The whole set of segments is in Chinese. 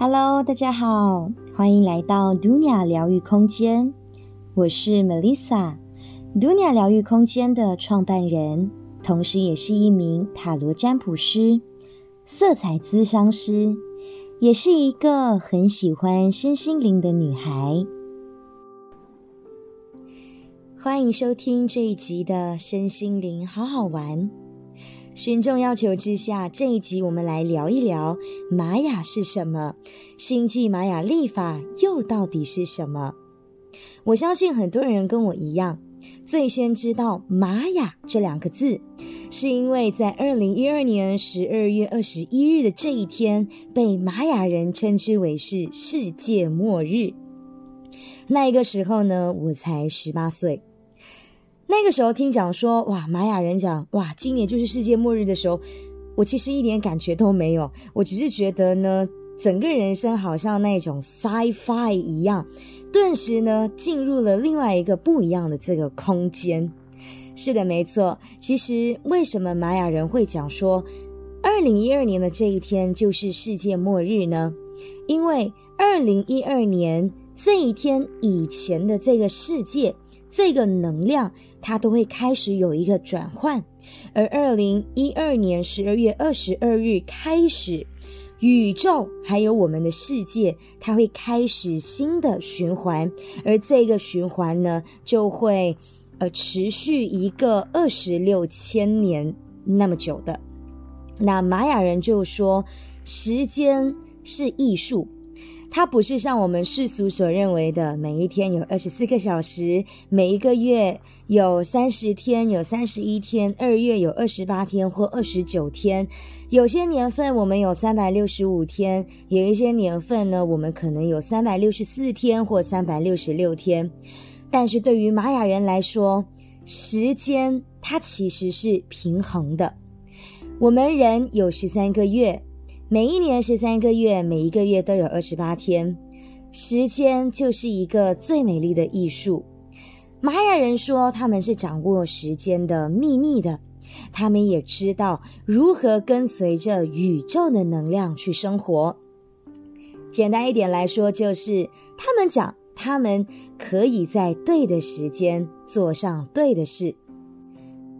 Hello，大家好，欢迎来到 Dunia 疗愈空间。我是 Melissa，Dunia 疗愈空间的创办人，同时也是一名塔罗占卜师、色彩咨商师，也是一个很喜欢身心灵的女孩。欢迎收听这一集的身心灵好好玩。群众要求之下，这一集我们来聊一聊玛雅是什么，星际玛雅历法又到底是什么？我相信很多人跟我一样，最先知道玛雅这两个字，是因为在二零一二年十二月二十一日的这一天，被玛雅人称之为是世界末日。那一个时候呢，我才十八岁。那个时候听讲说，哇，玛雅人讲，哇，今年就是世界末日的时候，我其实一点感觉都没有，我只是觉得呢，整个人生好像那种 sci-fi 一样，顿时呢进入了另外一个不一样的这个空间。是的，没错。其实为什么玛雅人会讲说，二零一二年的这一天就是世界末日呢？因为二零一二年这一天以前的这个世界。这个能量它都会开始有一个转换，而二零一二年十二月二十二日开始，宇宙还有我们的世界，它会开始新的循环，而这个循环呢，就会呃持续一个二十六千年那么久的。那玛雅人就说，时间是艺术。它不是像我们世俗所认为的，每一天有二十四个小时，每一个月有三十天，有三十一天，二月有二十八天或二十九天。有些年份我们有三百六十五天，有一些年份呢，我们可能有三百六十四天或三百六十六天。但是对于玛雅人来说，时间它其实是平衡的。我们人有十三个月。每一年十三个月，每一个月都有二十八天，时间就是一个最美丽的艺术。玛雅人说他们是掌握时间的秘密的，他们也知道如何跟随着宇宙的能量去生活。简单一点来说，就是他们讲他们可以在对的时间做上对的事。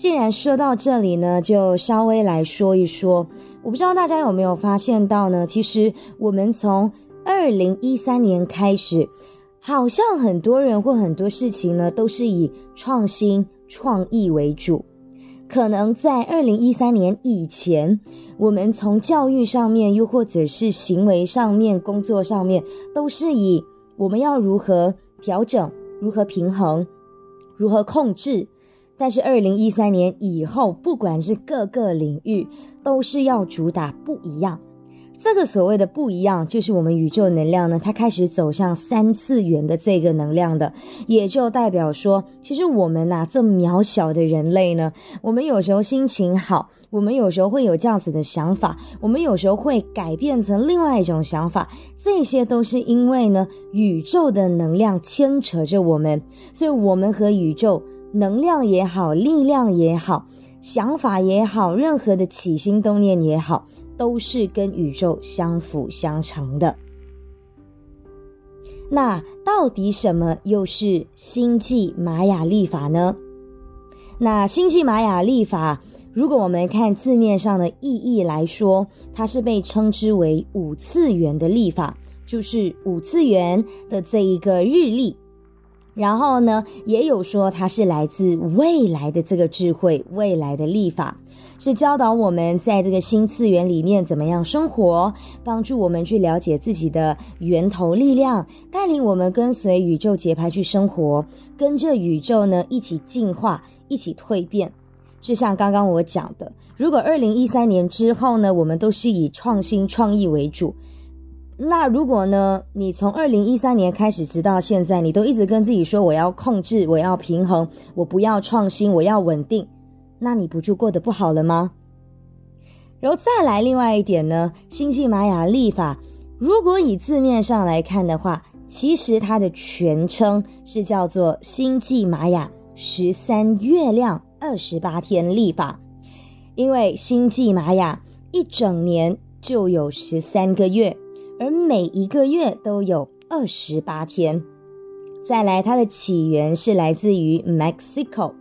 既然说到这里呢，就稍微来说一说。我不知道大家有没有发现到呢？其实我们从二零一三年开始，好像很多人或很多事情呢，都是以创新创意为主。可能在二零一三年以前，我们从教育上面，又或者是行为上面、工作上面，都是以我们要如何调整、如何平衡、如何控制。但是二零一三年以后，不管是各个领域，都是要主打不一样。这个所谓的不一样，就是我们宇宙能量呢，它开始走向三次元的这个能量的，也就代表说，其实我们呐，这渺小的人类呢，我们有时候心情好，我们有时候会有这样子的想法，我们有时候会改变成另外一种想法，这些都是因为呢，宇宙的能量牵扯着我们，所以我们和宇宙。能量也好，力量也好，想法也好，任何的起心动念也好，都是跟宇宙相辅相成的。那到底什么又是星际玛雅历法呢？那星际玛雅历法，如果我们看字面上的意义来说，它是被称之为五次元的历法，就是五次元的这一个日历。然后呢，也有说它是来自未来的这个智慧，未来的历法，是教导我们在这个新次元里面怎么样生活，帮助我们去了解自己的源头力量，带领我们跟随宇宙节拍去生活，跟着宇宙呢一起进化，一起蜕变。就像刚刚我讲的，如果二零一三年之后呢，我们都是以创新创意为主。那如果呢？你从二零一三年开始，直到现在，你都一直跟自己说我要控制，我要平衡，我不要创新，我要稳定，那你不就过得不好了吗？然后再来另外一点呢，星际玛雅历法，如果以字面上来看的话，其实它的全称是叫做星际玛雅十三月亮二十八天历法，因为星际玛雅一整年就有十三个月。每一个月都有二十八天。再来，它的起源是来自于 Mexico。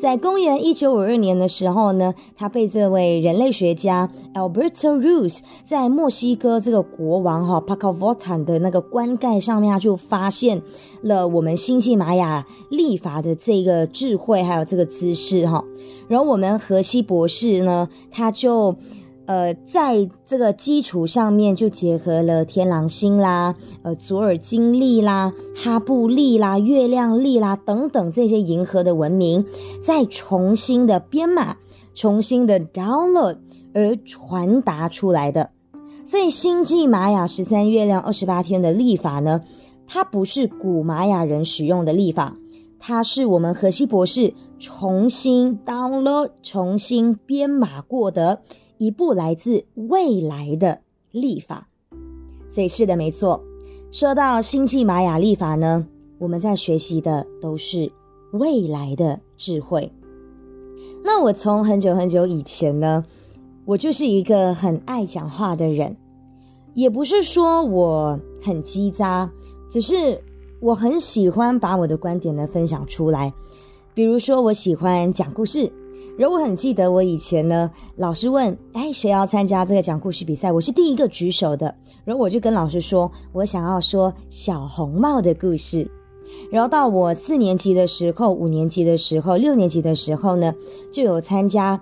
在公元一九五二年的时候呢，他被这位人类学家 Alberto Ruiz 在墨西哥这个国王哈 p a c a v o t a n 的那个棺盖上面，他就发现了我们星际玛雅历法的这个智慧，还有这个姿势哈。然后我们荷西博士呢，他就。呃，在这个基础上面，就结合了天狼星啦、呃左耳金历啦、哈布历啦、月亮历啦等等这些银河的文明，再重新的编码、重新的 download 而传达出来的。所以，星际玛雅十三月亮二十八天的历法呢，它不是古玛雅人使用的历法，它是我们荷西博士重新 download、重新编码过的。一部来自未来的历法，所以是的，没错。说到星际玛雅历法呢，我们在学习的都是未来的智慧。那我从很久很久以前呢，我就是一个很爱讲话的人，也不是说我很叽喳，只是我很喜欢把我的观点呢分享出来。比如说，我喜欢讲故事。然后我很记得，我以前呢，老师问，哎，谁要参加这个讲故事比赛？我是第一个举手的。然后我就跟老师说，我想要说小红帽的故事。然后到我四年级的时候、五年级的时候、六年级的时候呢，就有参加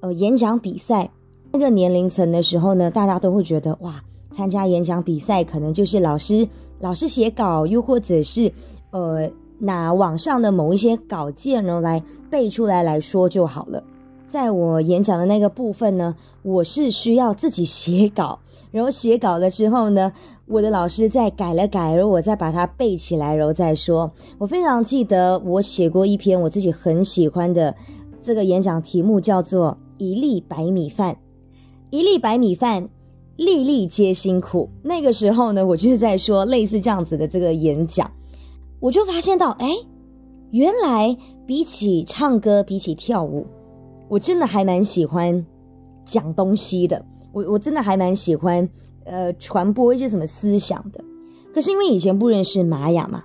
呃演讲比赛。那个年龄层的时候呢，大家都会觉得哇，参加演讲比赛可能就是老师老师写稿，又或者是呃。拿网上的某一些稿件呢来背出来来说就好了。在我演讲的那个部分呢，我是需要自己写稿，然后写稿了之后呢，我的老师再改了改，然后我再把它背起来，然后再说。我非常记得我写过一篇我自己很喜欢的这个演讲题目，叫做“一粒白米饭”，一粒白米饭，粒粒皆辛苦。那个时候呢，我就是在说类似这样子的这个演讲。我就发现到，哎，原来比起唱歌，比起跳舞，我真的还蛮喜欢讲东西的。我我真的还蛮喜欢，呃，传播一些什么思想的。可是因为以前不认识玛雅嘛，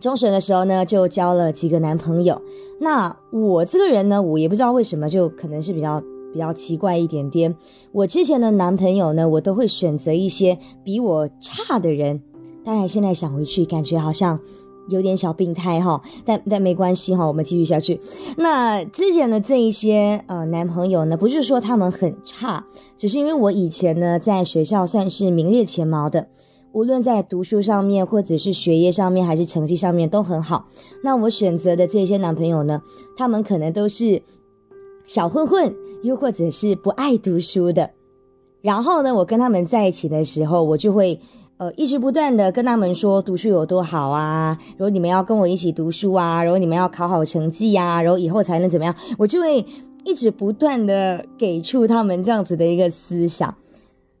中学的时候呢，就交了几个男朋友。那我这个人呢，我也不知道为什么，就可能是比较比较奇怪一点点。我之前的男朋友呢，我都会选择一些比我差的人。当然，现在想回去，感觉好像。有点小病态哈，但但没关系哈，我们继续下去。那之前的这一些呃男朋友呢，不是说他们很差，只是因为我以前呢在学校算是名列前茅的，无论在读书上面或者是学业上面还是成绩上面都很好。那我选择的这些男朋友呢，他们可能都是小混混，又或者是不爱读书的。然后呢，我跟他们在一起的时候，我就会。呃，一直不断的跟他们说读书有多好啊，然后你们要跟我一起读书啊，然后你们要考好成绩呀，然后以后才能怎么样，我就会一直不断的给出他们这样子的一个思想，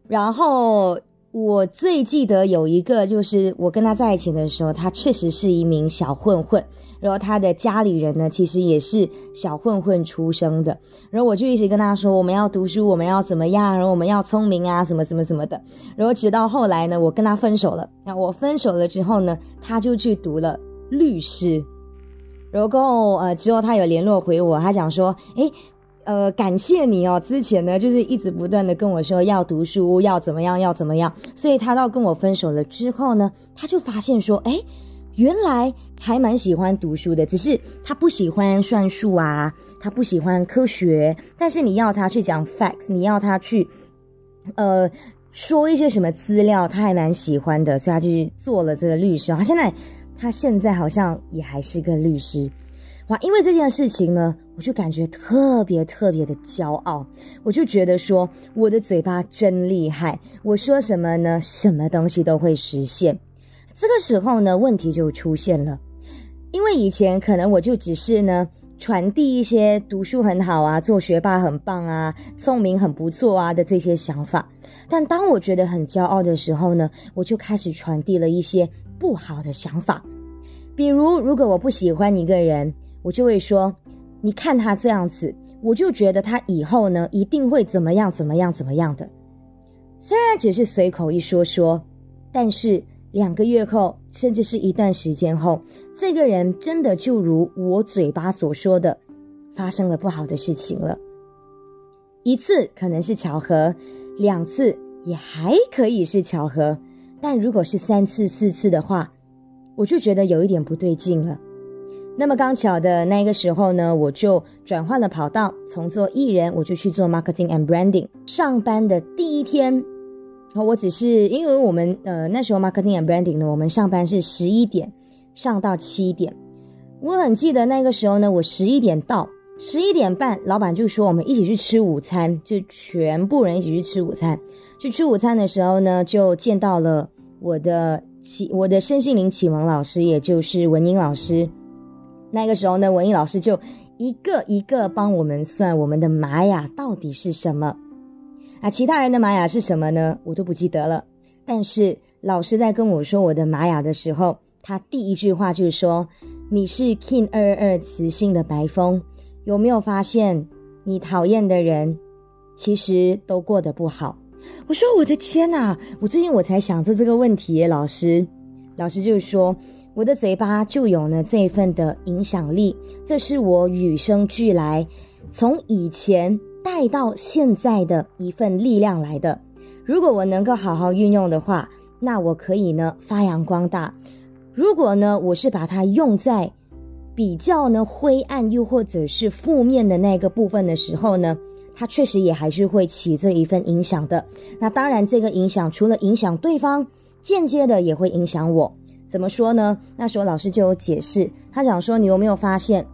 然后。我最记得有一个，就是我跟他在一起的时候，他确实是一名小混混，然后他的家里人呢，其实也是小混混出生的，然后我就一直跟他说，我们要读书，我们要怎么样，然后我们要聪明啊，什么什么什么的，然后直到后来呢，我跟他分手了，那我分手了之后呢，他就去读了律师，然后呃之后他有联络回我，他讲说，诶。呃，感谢你哦。之前呢，就是一直不断的跟我说要读书，要怎么样，要怎么样。所以他到跟我分手了之后呢，他就发现说，哎，原来还蛮喜欢读书的，只是他不喜欢算术啊，他不喜欢科学。但是你要他去讲 facts，你要他去，呃，说一些什么资料，他还蛮喜欢的。所以他就去做了这个律师。他现在，他现在好像也还是个律师。哇，因为这件事情呢，我就感觉特别特别的骄傲，我就觉得说我的嘴巴真厉害，我说什么呢，什么东西都会实现。这个时候呢，问题就出现了，因为以前可能我就只是呢传递一些读书很好啊，做学霸很棒啊，聪明很不错啊的这些想法，但当我觉得很骄傲的时候呢，我就开始传递了一些不好的想法，比如如果我不喜欢一个人。我就会说，你看他这样子，我就觉得他以后呢一定会怎么样怎么样怎么样的。虽然只是随口一说说，但是两个月后，甚至是一段时间后，这个人真的就如我嘴巴所说的，发生了不好的事情了。一次可能是巧合，两次也还可以是巧合，但如果是三次、四次的话，我就觉得有一点不对劲了。那么刚巧的那个时候呢，我就转换了跑道，从做艺人，我就去做 marketing and branding。上班的第一天，我只是因为我们呃那时候 marketing and branding 呢，我们上班是十一点上到七点。我很记得那个时候呢，我十一点到，十一点半，老板就说我们一起去吃午餐，就全部人一起去吃午餐。去吃午餐的时候呢，就见到了我的启我的身心灵启蒙老师，也就是文英老师。那个时候呢，文艺老师就一个一个帮我们算我们的玛雅到底是什么啊？其他人的玛雅是什么呢？我都不记得了。但是老师在跟我说我的玛雅的时候，他第一句话就是说：“你是 King 二二二磁性的白风，有没有发现你讨厌的人其实都过得不好？”我说：“我的天哪！我最近我才想着这个问题。”老师，老师就说。我的嘴巴就有呢这一份的影响力，这是我与生俱来，从以前带到现在的一份力量来的。如果我能够好好运用的话，那我可以呢发扬光大。如果呢我是把它用在比较呢灰暗又或者是负面的那个部分的时候呢，它确实也还是会起这一份影响的。那当然，这个影响除了影响对方，间接的也会影响我。怎么说呢？那时候老师就有解释，他讲说，你有没有发现，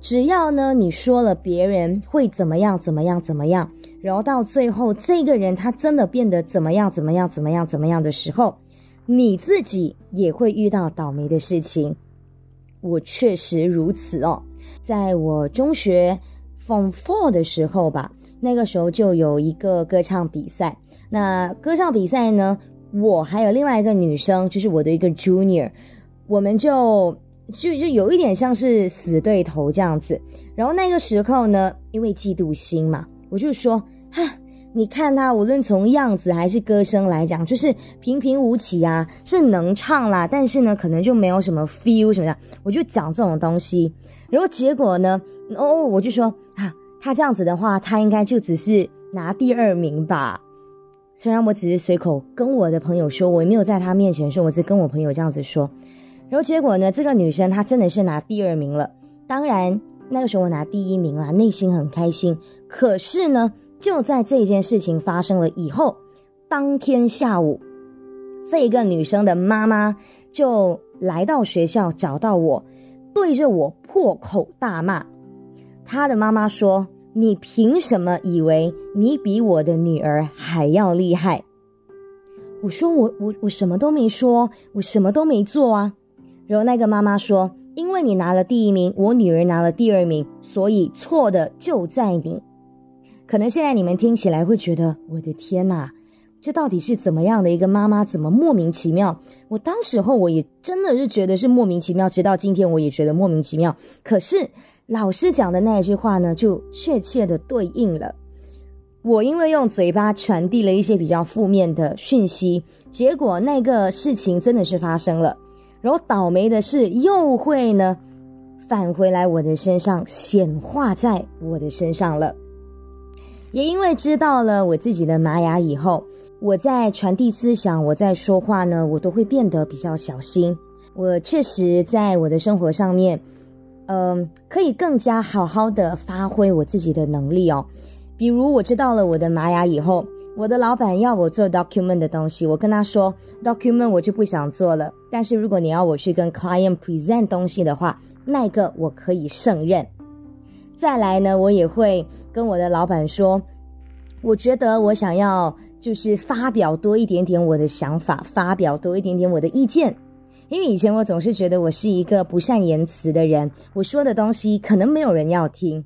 只要呢你说了别人会怎么样怎么样怎么样，然后到最后这个人他真的变得怎么样怎么样怎么样怎么样的时候，你自己也会遇到倒霉的事情。我确实如此哦，在我中学 Form Four 的时候吧，那个时候就有一个歌唱比赛，那歌唱比赛呢。我还有另外一个女生，就是我的一个 junior，我们就就就有一点像是死对头这样子。然后那个时候呢，因为嫉妒心嘛，我就说哈，你看他无论从样子还是歌声来讲，就是平平无奇啊，是能唱啦，但是呢，可能就没有什么 feel 什么的。我就讲这种东西，然后结果呢，哦，我就说啊，他这样子的话，他应该就只是拿第二名吧。虽然我只是随口跟我的朋友说，我也没有在他面前说，我只跟我朋友这样子说。然后结果呢，这个女生她真的是拿第二名了。当然那个时候我拿第一名啦，内心很开心。可是呢，就在这件事情发生了以后，当天下午，这个女生的妈妈就来到学校找到我，对着我破口大骂。她的妈妈说。你凭什么以为你比我的女儿还要厉害？我说我我我什么都没说，我什么都没做啊。然后那个妈妈说：“因为你拿了第一名，我女儿拿了第二名，所以错的就在你。”可能现在你们听起来会觉得，我的天哪，这到底是怎么样的一个妈妈？怎么莫名其妙？我当时候我也真的是觉得是莫名其妙，直到今天我也觉得莫名其妙。可是。老师讲的那一句话呢，就确切的对应了。我因为用嘴巴传递了一些比较负面的讯息，结果那个事情真的是发生了。然后倒霉的事又会呢返回来我的身上，显化在我的身上了。也因为知道了我自己的玛雅以后，我在传递思想，我在说话呢，我都会变得比较小心。我确实在我的生活上面。嗯，可以更加好好的发挥我自己的能力哦。比如我知道了我的玛雅以后，我的老板要我做 document 的东西，我跟他说 document 我就不想做了。但是如果你要我去跟 client present 东西的话，那个我可以胜任。再来呢，我也会跟我的老板说，我觉得我想要就是发表多一点点我的想法，发表多一点点我的意见。因为以前我总是觉得我是一个不善言辞的人，我说的东西可能没有人要听。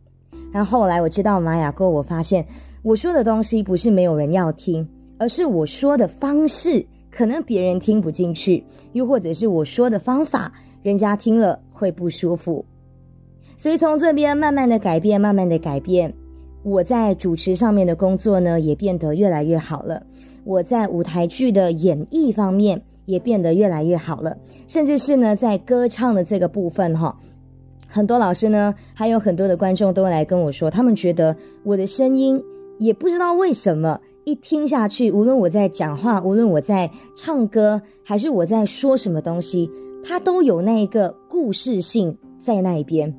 然后来我知道玛雅过，我发现我说的东西不是没有人要听，而是我说的方式可能别人听不进去，又或者是我说的方法人家听了会不舒服。所以从这边慢慢的改变，慢慢的改变，我在主持上面的工作呢也变得越来越好了。我在舞台剧的演绎方面。也变得越来越好了，甚至是呢，在歌唱的这个部分哈，很多老师呢，还有很多的观众都来跟我说，他们觉得我的声音也不知道为什么一听下去，无论我在讲话，无论我在唱歌，还是我在说什么东西，它都有那一个故事性在那一边。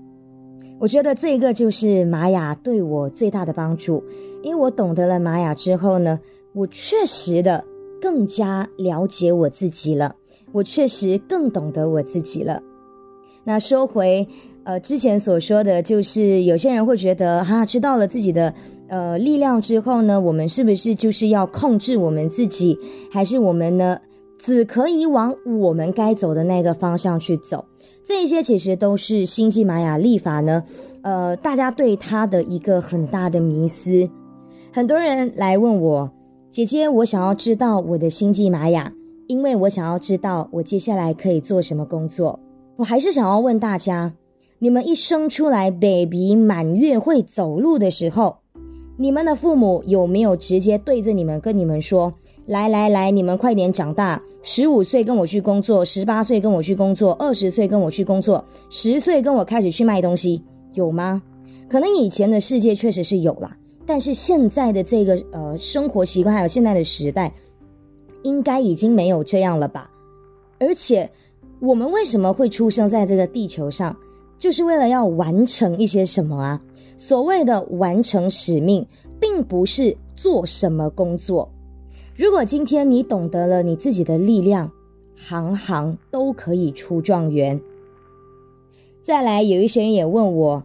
我觉得这个就是玛雅对我最大的帮助，因为我懂得了玛雅之后呢，我确实的更加了解我自己了，我确实更懂得我自己了。那说回呃之前所说的，就是有些人会觉得哈，知道了自己的呃力量之后呢，我们是不是就是要控制我们自己，还是我们呢只可以往我们该走的那个方向去走？这些其实都是星际玛雅历法呢，呃，大家对它的一个很大的迷思。很多人来问我，姐姐，我想要知道我的星际玛雅，因为我想要知道我接下来可以做什么工作。我还是想要问大家，你们一生出来，baby 满月会走路的时候，你们的父母有没有直接对着你们跟你们说？来来来，你们快点长大！十五岁跟我去工作，十八岁跟我去工作，二十岁跟我去工作，十岁跟我开始去卖东西，有吗？可能以前的世界确实是有啦，但是现在的这个呃生活习惯还有现在的时代，应该已经没有这样了吧？而且我们为什么会出生在这个地球上，就是为了要完成一些什么啊？所谓的完成使命，并不是做什么工作。如果今天你懂得了你自己的力量，行行都可以出状元。再来，有一些人也问我，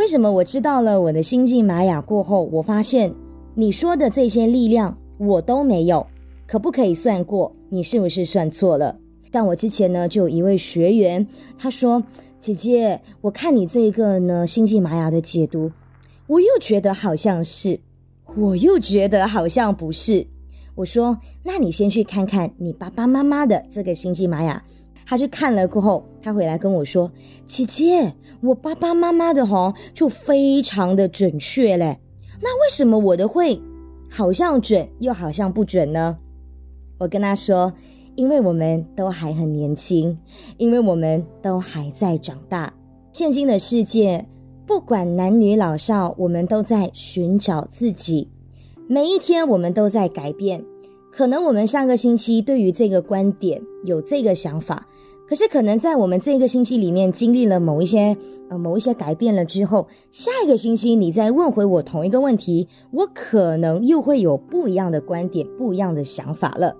为什么我知道了我的星际玛雅过后，我发现你说的这些力量我都没有，可不可以算过？你是不是算错了？但我之前呢，就有一位学员，他说：“姐姐，我看你这个呢星际玛雅的解读，我又觉得好像是，我又觉得好像不是。”我说：“那你先去看看你爸爸妈妈的这个星际玛雅。”他去看了过后，他回来跟我说：“姐姐，我爸爸妈妈的吼就非常的准确嘞。那为什么我的会好像准又好像不准呢？”我跟他说：“因为我们都还很年轻，因为我们都还在长大。现今的世界，不管男女老少，我们都在寻找自己。”每一天，我们都在改变。可能我们上个星期对于这个观点有这个想法，可是可能在我们这个星期里面经历了某一些呃某一些改变了之后，下一个星期你再问回我同一个问题，我可能又会有不一样的观点、不一样的想法了。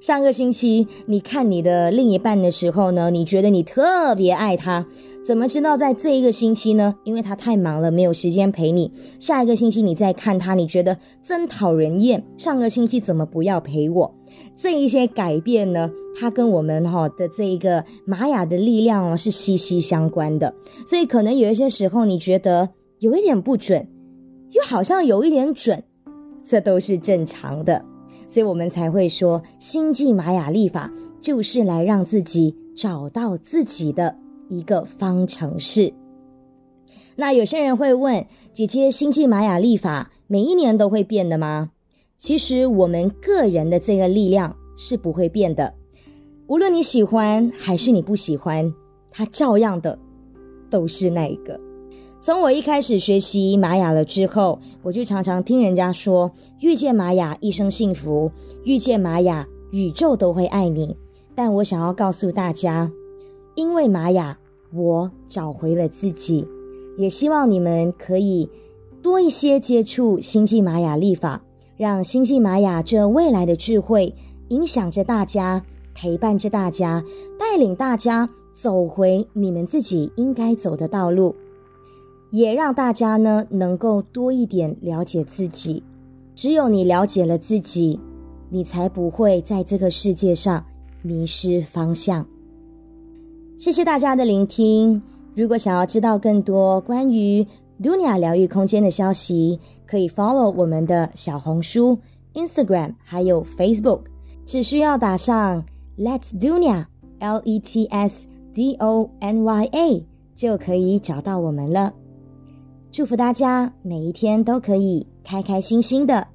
上个星期你看你的另一半的时候呢，你觉得你特别爱他。怎么知道在这一个星期呢？因为他太忙了，没有时间陪你。下一个星期你再看他，你觉得真讨人厌。上个星期怎么不要陪我？这一些改变呢，它跟我们哈的这一个玛雅的力量哦是息息相关的。所以可能有一些时候你觉得有一点不准，又好像有一点准，这都是正常的。所以我们才会说，星际玛雅历法就是来让自己找到自己的。一个方程式。那有些人会问姐姐，星际玛雅历法每一年都会变的吗？其实我们个人的这个力量是不会变的，无论你喜欢还是你不喜欢，它照样的都是那一个。从我一开始学习玛雅了之后，我就常常听人家说，遇见玛雅一生幸福，遇见玛雅宇宙都会爱你。但我想要告诉大家。因为玛雅，我找回了自己，也希望你们可以多一些接触星际玛雅历法，让星际玛雅这未来的智慧影响着大家，陪伴着大家，带领大家走回你们自己应该走的道路，也让大家呢能够多一点了解自己。只有你了解了自己，你才不会在这个世界上迷失方向。谢谢大家的聆听。如果想要知道更多关于 Dunia 疗愈空间的消息，可以 follow 我们的小红书、Instagram 还有 Facebook，只需要打上 Let's Dunia L E T S D O N Y A 就可以找到我们了。祝福大家每一天都可以开开心心的。